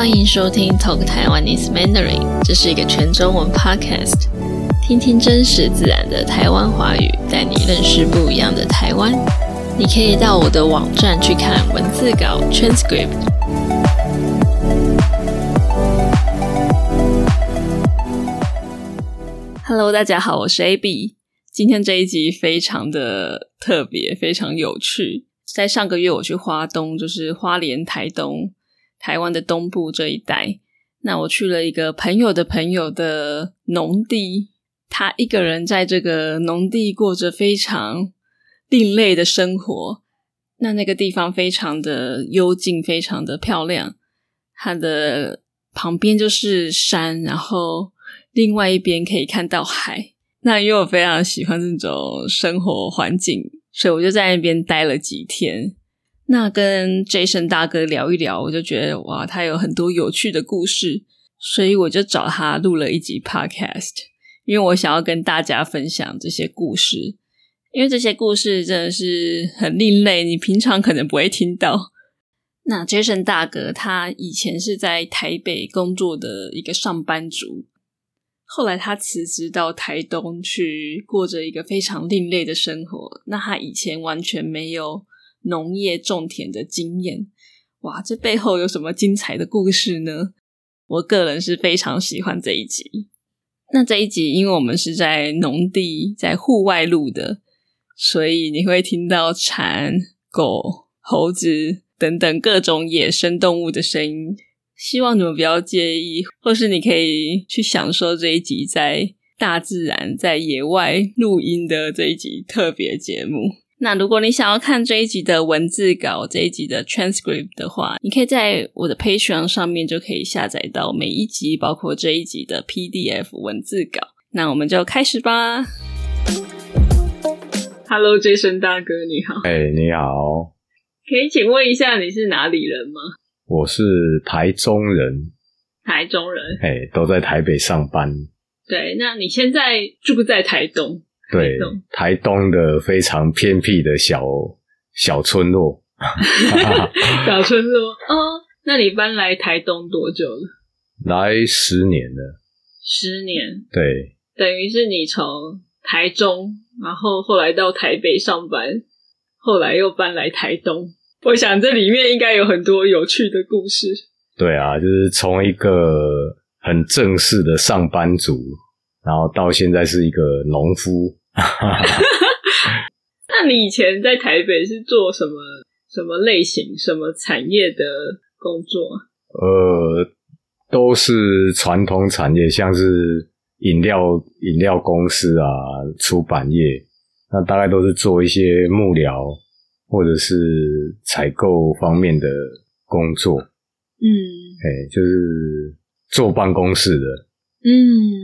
欢迎收听 Talk Taiwanese Mandarin，这是一个全中文 podcast，听听真实自然的台湾华语，带你认识不一样的台湾。你可以到我的网站去看文字稿 transcript。Hello，大家好，我是 AB。今天这一集非常的特别，非常有趣。在上个月我去花东，就是花莲、台东。台湾的东部这一带，那我去了一个朋友的朋友的农地，他一个人在这个农地过着非常另类的生活。那那个地方非常的幽静，非常的漂亮。它的旁边就是山，然后另外一边可以看到海。那因为我非常喜欢这种生活环境，所以我就在那边待了几天。那跟 Jason 大哥聊一聊，我就觉得哇，他有很多有趣的故事，所以我就找他录了一集 Podcast，因为我想要跟大家分享这些故事，因为这些故事真的是很另类，你平常可能不会听到。那 Jason 大哥他以前是在台北工作的一个上班族，后来他辞职到台东去过着一个非常另类的生活。那他以前完全没有。农业种田的经验，哇，这背后有什么精彩的故事呢？我个人是非常喜欢这一集。那这一集，因为我们是在农地、在户外录的，所以你会听到蝉、狗、猴子等等各种野生动物的声音。希望你们不要介意，或是你可以去享受这一集在大自然、在野外录音的这一集特别节目。那如果你想要看这一集的文字稿，这一集的 transcript 的话，你可以在我的 Patreon 上面就可以下载到每一集，包括这一集的 PDF 文字稿。那我们就开始吧。Hello，Jason 大哥，你好。哎，你好。可以请问一下你是哪里人吗？我是台中人。台中人。哎，都在台北上班。对，那你现在住在台东？对，台东的非常偏僻的小小村落，小村落哦。那你搬来台东多久了？来十年了。十年，对，等于是你从台中，然后后来到台北上班，后来又搬来台东。我想这里面应该有很多有趣的故事。对啊，就是从一个很正式的上班族，然后到现在是一个农夫。那你以前在台北是做什么什么类型、什么产业的工作？呃，都是传统产业，像是饮料饮料公司啊、出版业，那大概都是做一些幕僚或者是采购方面的工作。嗯，哎，就是坐办公室的。嗯，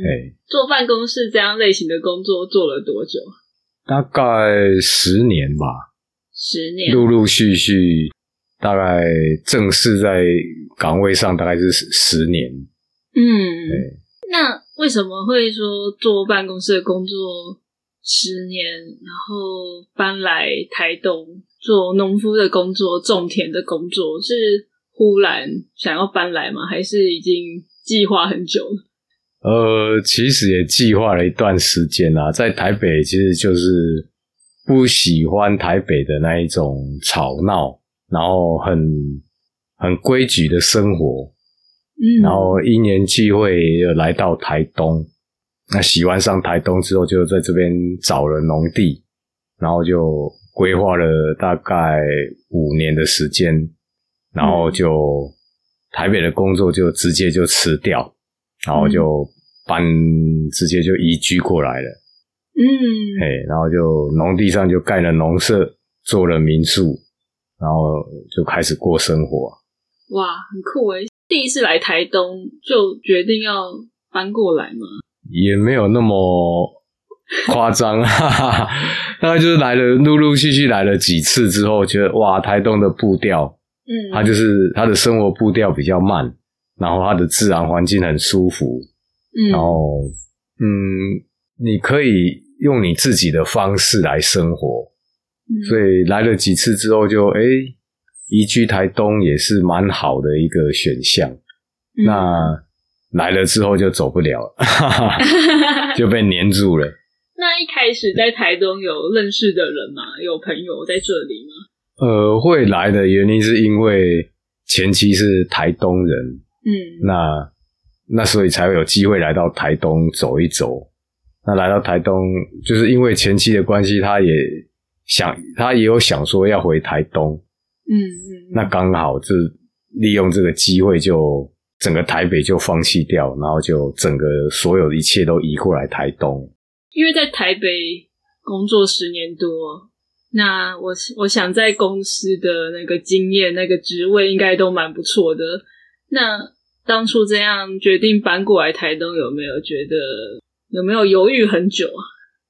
哎，做办公室这样类型的工作做了多久？大概十年吧。十年，陆陆续续，大概正式在岗位上大概是十年。嗯，那为什么会说做办公室的工作十年，然后搬来台东做农夫的工作、种田的工作，是忽然想要搬来吗？还是已经计划很久了？呃，其实也计划了一段时间啦，在台北其实就是不喜欢台北的那一种吵闹，然后很很规矩的生活，嗯，然后一年际会又来到台东，那喜欢上台东之后，就在这边找了农地，然后就规划了大概五年的时间，然后就台北的工作就直接就辞掉，然后就。搬直接就移居过来了，嗯，嘿，然后就农地上就盖了农舍，做了民宿，然后就开始过生活。哇，很酷诶！第一次来台东就决定要搬过来吗？也没有那么夸张，哈哈，大概就是来了，陆陆续续来了几次之后，觉得哇，台东的步调，嗯，它就是它的生活步调比较慢，然后它的自然环境很舒服。然后，嗯，你可以用你自己的方式来生活，所以来了几次之后，就哎，移居台东也是蛮好的一个选项。那来了之后就走不了了，就被黏住了。那一开始在台东有认识的人吗？有朋友在这里吗？呃，会来的原因是因为前妻是台东人，嗯，那那所以才会有机会来到台东走一走。那来到台东，就是因为前妻的关系，他也想，他也有想说要回台东，嗯嗯，那刚好就利用这个机会，就整个台北就放弃掉，然后就整个所有的一切都移过来台东。因为在台北工作十年多，那我我想在公司的那个经验、那个职位应该都蛮不错的。那当初这样决定搬过来台东，有没有觉得有没有犹豫很久啊？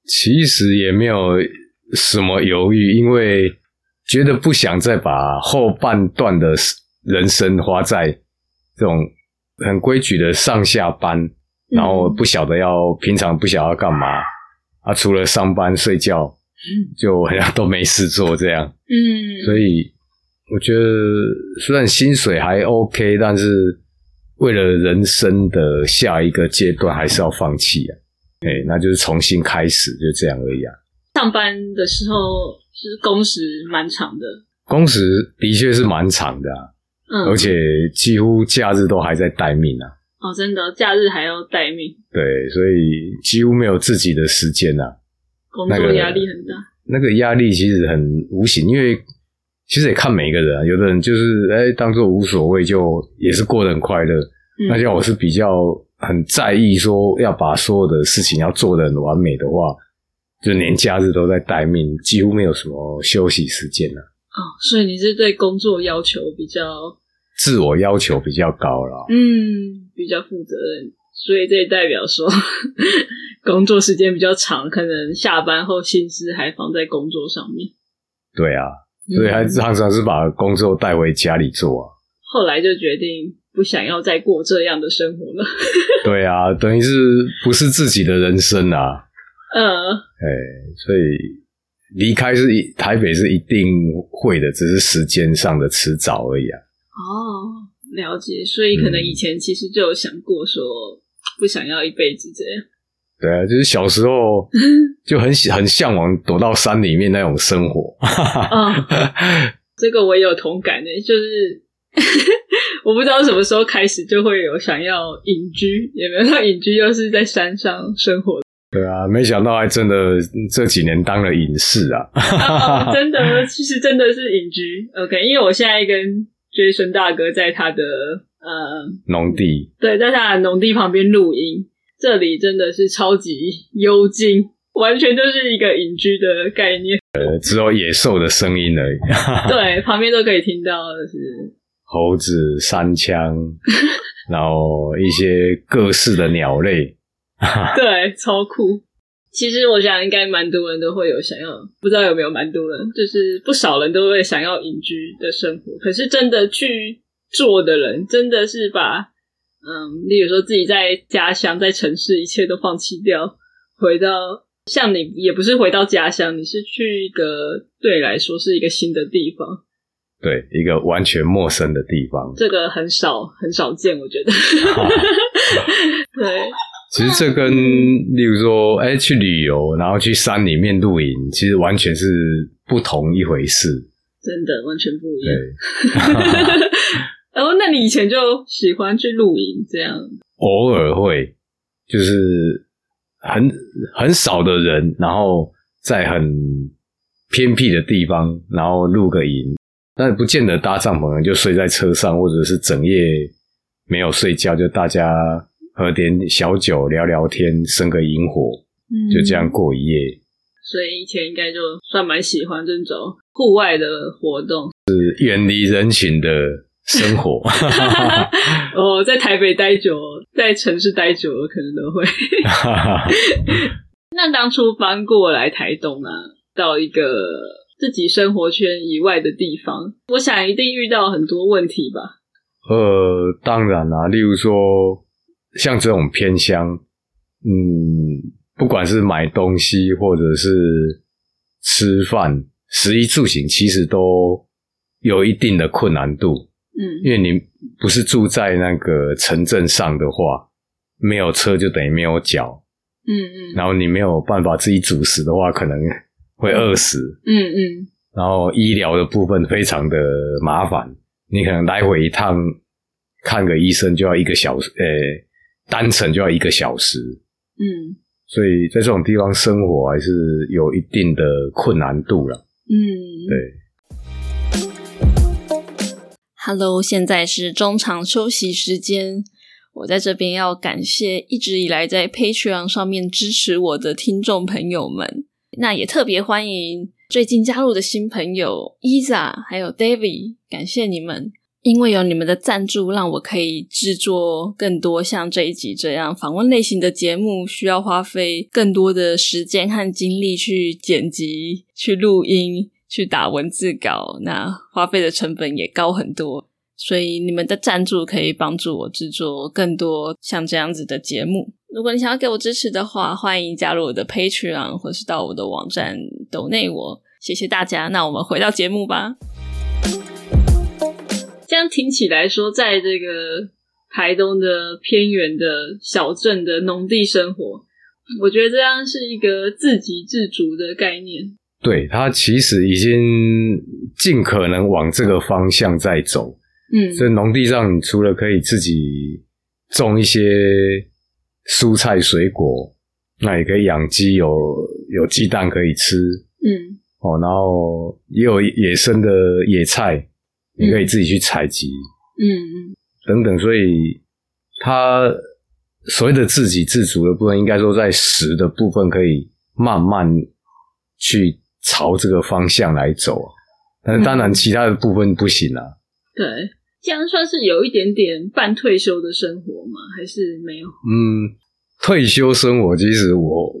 其实也没有什么犹豫，因为觉得不想再把后半段的人生花在这种很规矩的上下班，然后不晓得要平常不晓得要干嘛。啊，除了上班睡觉，就好像都没事做这样。嗯，所以我觉得虽然薪水还 OK，但是为了人生的下一个阶段，还是要放弃啊。哎，那就是重新开始，就这样而已啊。上班的时候是工时蛮长的，工时的确是蛮长的啊，嗯，而且几乎假日都还在待命啊。哦，真的，假日还要待命，对，所以几乎没有自己的时间啊、工作压力很大。那个压力其实很无形，因为其实也看每一个人啊，有的人就是哎当做无所谓，就也是过得很快乐。嗯那像我是比较很在意说要把所有的事情要做得很完美的话，就连假日都在待命，几乎没有什么休息时间了、哦，所以你是对工作要求比较自我要求比较高了。嗯比较负责任，所以这也代表说 工作时间比较长，可能下班后心思还放在工作上面。对啊，所以还嗯常常是把工作带回家里做啊。后来就决定不想要再过这样的生活了。对啊，等于是不是自己的人生啊？嗯，哎，所以离开是一台北是一定会的，只是时间上的迟早而已啊。哦，了解。所以可能以前其实就有想过说，不想要一辈子这样。对啊，就是小时候 就很喜很向往躲到山里面那种生活。哦，这个我也有同感的，就是 我不知道什么时候开始就会有想要隐居，也没有到隐居，又是在山上生活。对啊，没想到还真的这几年当了隐士啊。哦，真的，其实真的是隐居。OK，因为我现在跟 Jason 大哥在他的呃，农地，对，在他的农地旁边录音，这里真的是超级幽静，完全就是一个隐居的概念。呃，只有野兽的声音而已。对，旁边都可以听到的是猴子、山枪，然后一些各式的鸟类。对，超酷。其实我想，应该蛮多人都会有想要，不知道有没有蛮多人，就是不少人都会想要隐居的生活。可是真的去做的人，真的是把，嗯，例如说自己在家乡、在城市，一切都放弃掉，回到像你，也不是回到家乡，你是去一个对你来说是一个新的地方，对，一个完全陌生的地方。这个很少很少见，我觉得。对，其实这跟例如说，哎、去旅游，然后去山里面露营，其实完全是不同一回事。真的完全不一对样。，然 后，那你以前就喜欢去露营这样？偶尔会，就是很很少的人，然后在很偏僻的地方，然后露个营，但不见得搭帐篷，就睡在车上，或者是整夜没有睡觉，就大家喝点小酒，聊聊天，生个萤火，嗯就这样。过一夜。所以以前应该就算蛮喜欢这种户外的活动。是远离人群的生活。哦，在台北待久，在城市待久了，可能都会。那当初搬过来台东啊，到一个自己生活圈以外的地方，我想一定遇到很多问题吧？呃，当然啦、例如说像这种偏乡，嗯，不管是买东西或者是吃饭，食衣住行，其实都有一定的困难度。嗯。因为你不是住在那个城镇上的话，没有车就等于没有脚，嗯嗯。然后你没有办法自己煮食的话，可能会饿死。嗯嗯。然后医疗的部分非常的麻烦，你可能来回一趟看个医生就要一个小时，呃，单程就要一个小时，嗯。所以在这种地方生活还是有一定的困难度了。嗯，对，Hello，现在是中场休息时间。我在这边要感谢一直以来在 Patreon 上面支持我的听众朋友们，那也特别欢迎最近加入的新朋友 Isa 还有 David，感谢你们，因为有你们的赞助，让我可以制作更多像这一集这样访问类型的节目，需要花费更多的时间和精力去剪辑、去录音、去打文字稿，那花费的成本也高很多。所以你们的赞助可以帮助我制作更多像这样子的节目。如果你想要给我支持的话，欢迎加入我的 Patreon，或是到我的网站抖内我。谢谢大家。那我们回到节目吧。这样听起来说，在这个台东的偏远的小镇的农地生活，我觉得这样是一个自给自足的概念。对，他其实已经尽可能往这个方向在走。嗯所以农地上，你除了可以自己种一些蔬菜水果，那也可以养鸡，有有鸡蛋可以吃嗯哦。然后也有野生的野菜，你可以自己去采集、嗯嗯等等。所以它所谓的自给自足的部分，应该说在食的部分可以慢慢去朝这个方向来走。但是当然，嗯其他的部分不行啊。对，这样算是有一点点半退休的生活吗？还是没有？嗯，退休生活其实我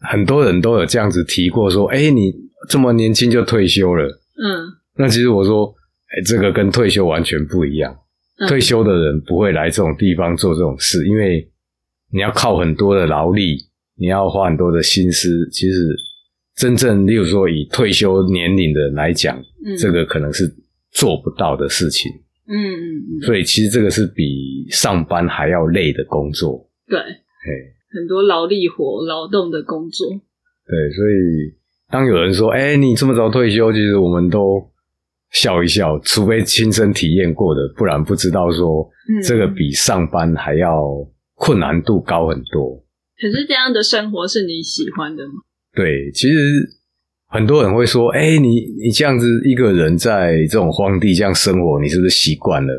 很多人都有这样子提过，说，哎、你这么年轻就退休了。嗯那其实我说，哎、这个跟退休完全不一样。嗯退休的人不会来这种地方做这种事，因为你要靠很多的劳力，你要花很多的心思。其实真正，例如说以退休年龄的人来讲，嗯，这个可能是做不到的事情。嗯嗯嗯，所以其实这个是比上班还要累的工作。对，嘿。很多劳力活、劳动的工作。对，所以当有人说：“哎、你这么早退休”，其实我们都笑一笑，除非亲身体验过的，不然不知道说嗯这个比上班还要困难度高很多。可是这样的生活是你喜欢的吗？对，其实很多人会说：“哎、你你这样子一个人在这种荒地这样生活，你是不是习惯了？”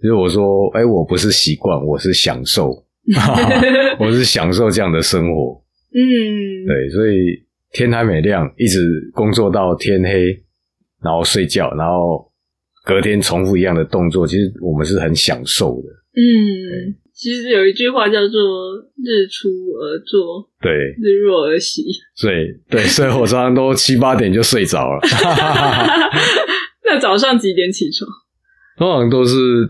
其实我说：“哎、我不是习惯，我是享受 我是享受这样的生活。”嗯，对，所以天还没亮，一直工作到天黑，然后睡觉，然后隔天重复一样的动作，其实我们是很享受的。嗯，其实有一句话叫做“日出而作，对，日落而息所以对，所以我常常都七八点就睡着了，”。那早上几点起床？通常都是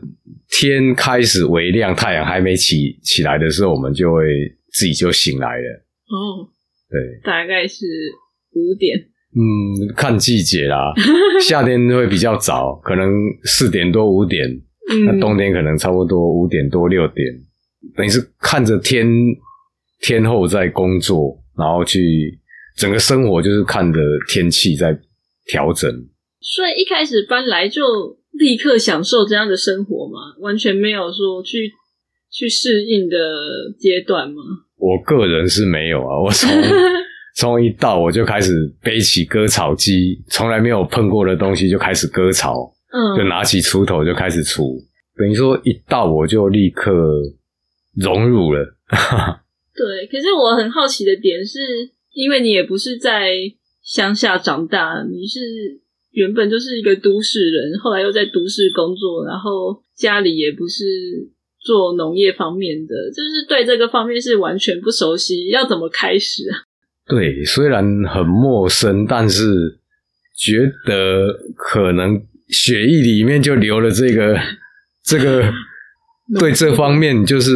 天开始微亮，太阳还没起起来的时候，我们就会自己就醒来了。哦，对，大概是五点。嗯，看季节啦，夏天会比较早，可能四点多五点，那嗯，冬天可能差不多五点多六点，等于是看着天天后在工作，然后去整个生活就是看着天气在调整。所以一开始搬来就立刻享受这样的生活嘛，完全没有说去去适应的阶段吗？我个人是没有啊，我从 从一到我就开始背起割草机，从来没有碰过的东西就开始割草，就嗯拿起锄头就开始锄，等于说一到我就立刻融入了。对。可是我很好奇的点是，因为你也不是在乡下长大，你是原本就是一个都市人，后来又在都市工作，然后家里也不是做农业方面的，就是对这个方面是完全不熟悉，要怎么开始啊？对，虽然很陌生，但是觉得可能血液里面就流了这个 这个对这方面，就是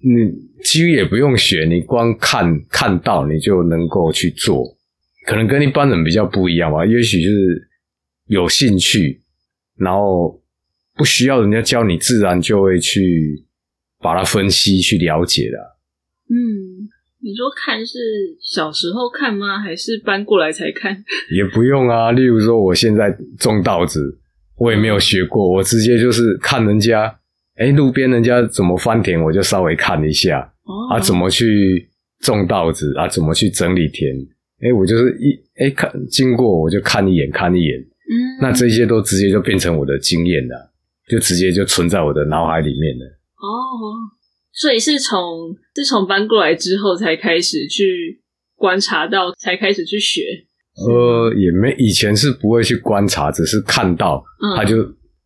你几乎也不用学，你光看看到你就能够去做，可能跟一般人比较不一样吧。也许就是有兴趣，然后不需要人家教你，自然就会去把它分析、去了解了。嗯，你说看是小时候看吗？还是搬过来才看？也不用啊。例如说，我现在种稻子，我也没有学过，我直接就是看人家，哎，路边人家怎么翻田，我就稍微看一下。哦啊，怎么去种稻子啊？怎么去整理田？哎，我就是一哎看经过，我就看一眼，看一眼。嗯，那这些都直接就变成我的经验了，就直接就存在我的脑海里面了。哦，所以是从自从搬过来之后才开始去观察到，才开始去学。呃，也没以前是不会去观察，只是看到，他就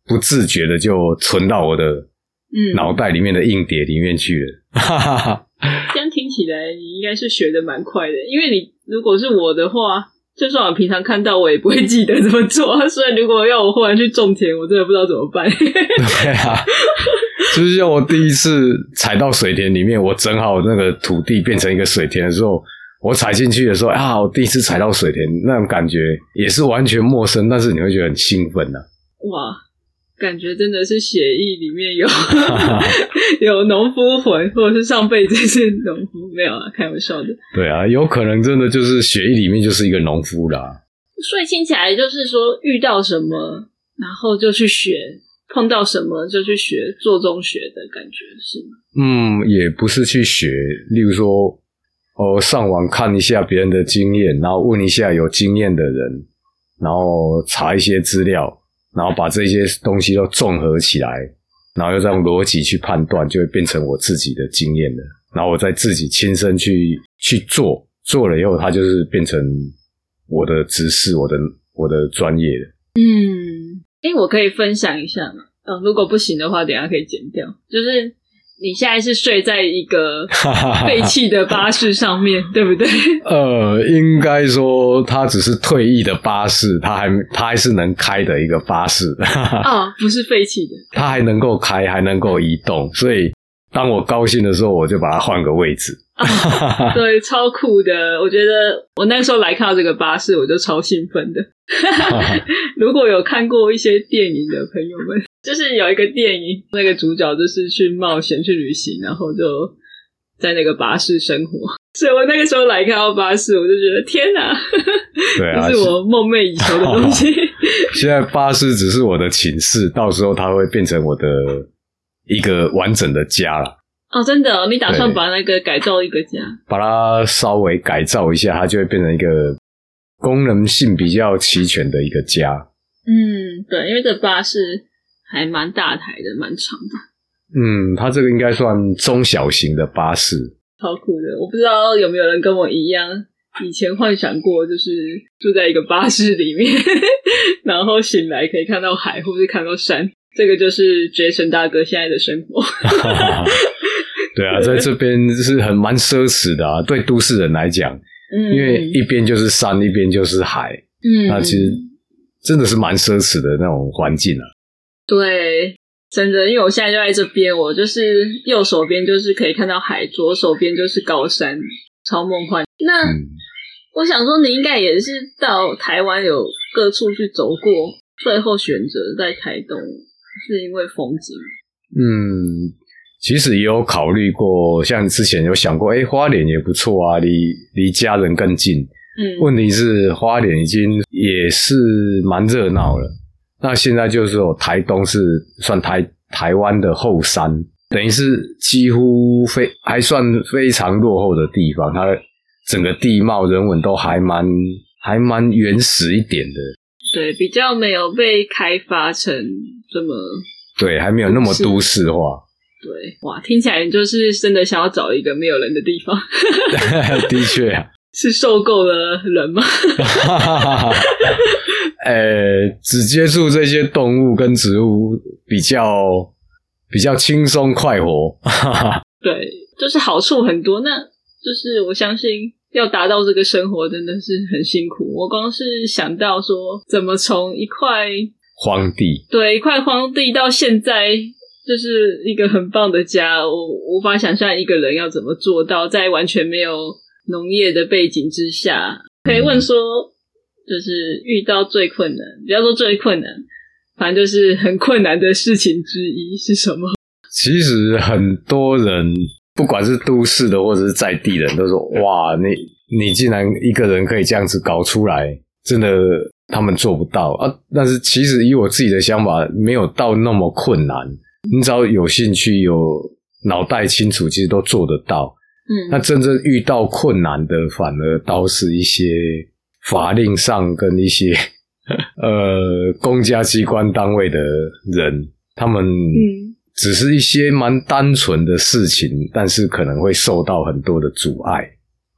不自觉的就存到我的嗯脑袋里面的硬碟里面去了。哈哈哈，这样听起来你应该是学的蛮快的，因为你如果是我的话，就算我平常看到，我也不会记得怎么做。所以如果要我忽然去种田，我真的不知道怎么办。对啊，就是像我第一次踩到水田里面，我整好那个土地变成一个水田的时候，我踩进去的时候啊，我第一次踩到水田，那种感觉也是完全陌生，但是你会觉得很兴奋呐。哇！感觉真的是血液里面有 有农夫魂，或者是上辈子是农夫，没有啊，开玩笑的。对啊，有可能真的就是血液里面就是一个农夫啦。所以听起来就是说，遇到什么，然后就去学；碰到什么就去学，做中学的感觉是吗？嗯，也不是去学，例如说，哦，上网看一下别人的经验，然后问一下有经验的人，然后查一些资料。然后把这些东西都综合起来，然后又再用逻辑去判断，就会变成我自己的经验了。然后我再自己亲身去去做，做了以后，它就是变成我的知识，我的我的专业了。嗯，哎，我可以分享一下吗？嗯，如果不行的话，等下可以剪掉。就是。你现在是睡在一个 废弃的巴士上面，对不对？呃，应该说它只是退役的巴士，它还它还是能开的一个巴士。哦，不是废弃的，它还能够开，还能够移动，所以当我高兴的时候，我就把它换个位置。对，超酷的！我觉得我那时候来看到这个巴士，我就超兴奋的。如果有看过一些电影的朋友们，就是有一个电影，那个主角就是去冒险去旅行，然后就在那个巴士生活。所以我那个时候来看到巴士，我就觉得天哪，对啊，是我梦寐以求的东西。现在巴士只是我的寝室，到时候它会变成我的一个完整的家了。哦，真的，你打算把那个改造一个家？把它稍微改造一下，它就会变成一个功能性比较齐全的一个家。嗯，对，因为这巴士还蛮大台的，蛮长的。嗯，它这个应该算中小型的巴士。超酷的！我不知道有没有人跟我一样，以前幻想过，就是住在一个巴士里面，然后醒来可以看到海，或是看到山。这个就是 Jason 大哥现在的生活。对啊，在这边是很蛮奢侈的啊，对都市人来讲，嗯，因为一边就是山，一边就是海，嗯，那其实真的是蛮奢侈的那种环境啊。对，真的，因为我现在就在这边，我就是右手边就是可以看到海，左手边就是高山，超梦幻。那我想说，你应该也是到台湾有各处去走过，最后选择在台东，是因为风景？嗯。其实也有考虑过，像之前有想过，哎，花莲也不错啊，离离家人更近。嗯，问题是花莲已经也是蛮热闹了。那现在就是说，台东是算台台湾的后山，等于是几乎非还算非常落后的地方。它整个地貌人文都还蛮还蛮原始一点的。对，比较没有被开发成这么对，还没有那么都市化。对，哇，听起来就是真的想要找一个没有人的地方。的确，是受够了人吗？呃，只接触这些动物跟植物，比较比较轻松快活。对，就是好处很多。那就是我相信要达到这个生活，真的是很辛苦。我光是想到说，怎么从一块荒地，对，一块荒地到现在。就是一个很棒的家，我无法想象一个人要怎么做到在完全没有农业的背景之下。可以问说，就是遇到最困难，不要说最困难，反正就是很困难的事情之一是什么？其实很多人，不管是都市的或者是在地人，都说：“哇，你你竟然一个人可以这样子搞出来，真的他们做不到啊！”但是其实以我自己的想法，没有到那么困难。你只要有兴趣、有脑袋清楚，其实都做得到。嗯，那真正遇到困难的，反而倒是一些法令上跟一些 呃公家机关单位的人，他们嗯只是一些蛮单纯的事情，但是可能会受到很多的阻碍。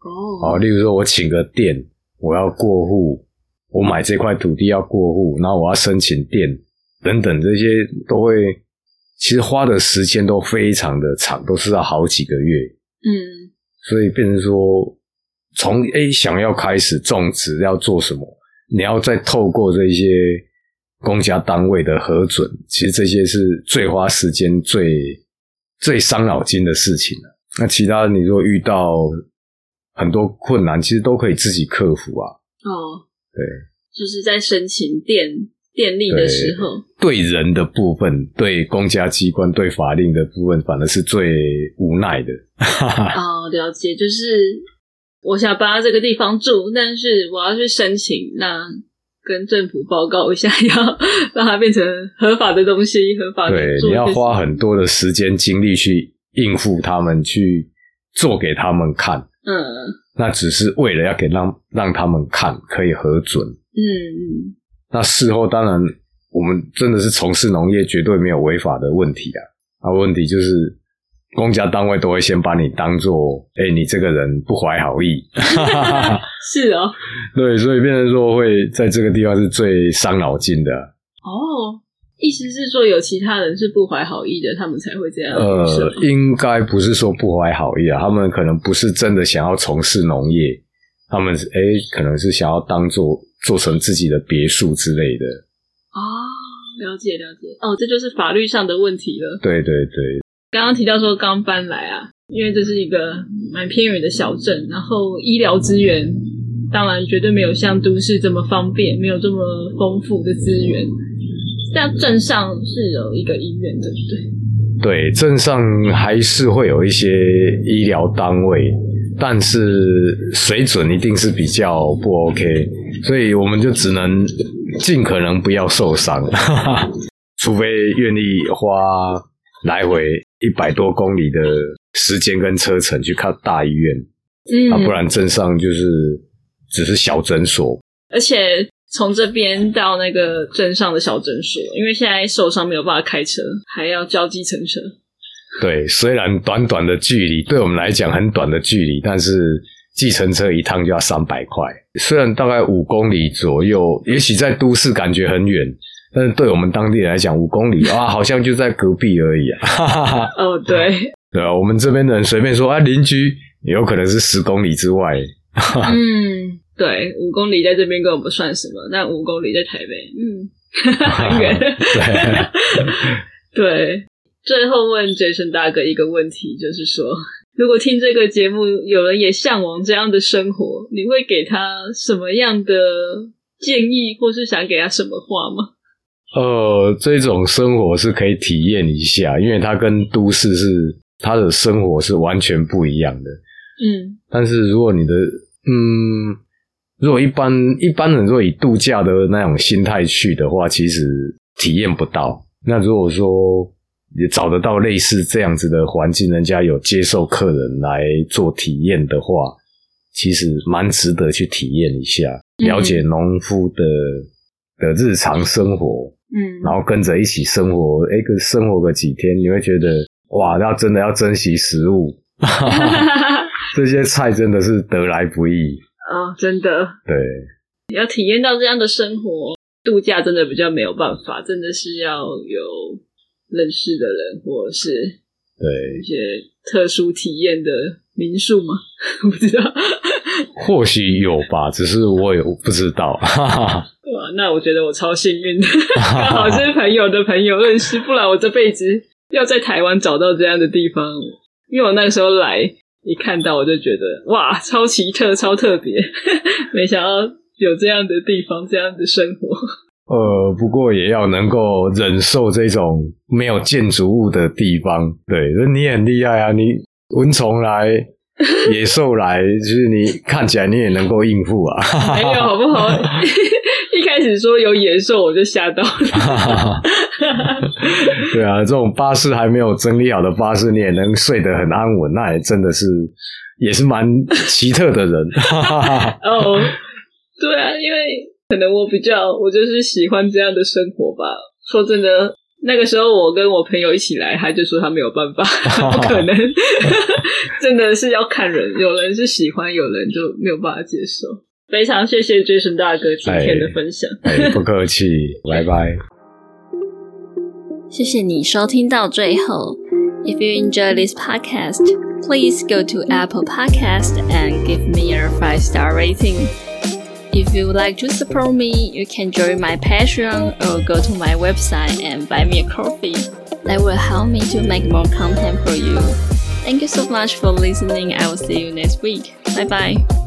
哦，哦，例如说我请个店，我要过户，我买这块土地要过户，然后我要申请店等等，这些都会其实花的时间都非常的长，都是要好几个月。嗯所以变成说，从 A 想要开始种植要做什么，你要再透过这些公家单位的核准，其实这些是最花时间、最最伤脑筋的事情了。那其他你如果遇到很多困难，其实都可以自己克服啊。哦，对，就是在申请电电力的时候，对人的部分，对公家机关、对法令的部分，反而是最无奈的。哦，了解，就是我想搬到这个地方住，但是我要去申请，那跟政府报告一下，要让它变成合法的东西，合法的对，你要花很多的时间精力去应付他们，去做给他们看。嗯那只是为了要给让让他们看，可以核准。嗯嗯那事后当然，我们真的是从事农业，绝对没有违法的问题啊。啊，问题就是公家单位都会先把你当做，哎、你这个人不怀好意。是哦，对，所以变成说会在这个地方是最伤脑筋的。哦，意思是说有其他人是不怀好意的，他们才会这样呃，应该不是说不怀好意啊，他们可能不是真的想要从事农业，他们是哎，可能是想要当做做成自己的别墅之类的。哦，了解了解，哦，这就是法律上的问题了。对对对，刚刚提到说刚搬来啊，因为这是一个蛮偏远的小镇，然后医疗资源当然绝对没有像都市这么方便，没有这么丰富的资源。但镇上是有一个医院，对不对？对，镇上还是会有一些医疗单位，但是水准一定是比较不 OK，所以我们就只能尽可能不要受伤，除非愿意花来回一百多公里的时间跟车程去看大医院，嗯啊，不然镇上就是只是小诊所。而且从这边到那个镇上的小诊所，因为现在受伤没有办法开车，还要叫计程车。对，虽然短短的距离对我们来讲很短的距离，但是计程车一趟就要三百块。虽然大概五公里左右，也许在都市感觉很远，但是对我们当地人来讲，五公里啊，好像就在隔壁而已啊。哈哈哈。哦，对，对啊，我们这边的人随便说啊，邻居有可能是十公里之外。嗯，对，五公里在这边根本不算什么，但五公里在台北，嗯，很远。对，对，最后问 Jason 大哥一个问题，就是说，如果听这个节目有人也向往这样的生活，你会给他什么样的建议，或是想给他什么话吗？呃，这种生活是可以体验一下，因为它跟都市是它的生活是完全不一样的。嗯但是如果你的嗯，如果一般一般人如果以度假的那种心态去的话，其实体验不到。那如果说也找得到类似这样子的环境，人家有接受客人来做体验的话，其实蛮值得去体验一下，嗯。了解农夫的的日常生活，嗯，然后跟着一起生活，哎，个生活个几天，你会觉得哇，要真的要珍惜食物。这些菜真的是得来不易，哦，真的。对。要体验到这样的生活，度假真的比较没有办法，真的是要有认识的人，或者是对一，些特殊体验的民宿吗？不知道。或许有吧，只是我也不知道，哈哈，哇，那我觉得我超幸运的，刚好是朋友的朋友认识，不然我这辈子要在台湾找到这样的地方，因为我那个时候来一看到我就觉得哇，超奇特、超特别，没想到有这样的地方，这样的生活。呃，不过也要能够忍受这种没有建筑物的地方。对，那你很厉害啊！你蚊虫来，野兽来，就是你看起来你也能够应付啊。没有好不好？一开始说有野兽，我就吓到了。对啊，这种巴士还没有整理好的巴士，你也能睡得很安稳，那也真的是也是蛮奇特的人。哦，对啊，因为可能我比较，我就是喜欢这样的生活吧。说真的，那个时候我跟我朋友一起来，他就说他没有办法，不可能，真的是要看人，有人是喜欢，有人就没有办法接受。非常谢谢 Jason 大哥今天的分享，不客气，拜拜。谢谢你收听到最后。If you enjoy this podcast, please go to Apple Podcast and give me a five star rating. If you would like to support me, you can join my Patreon or go to my website and buy me a coffee. That will help me to make more content for you. Thank you so much for listening. I will see you next week. Bye bye.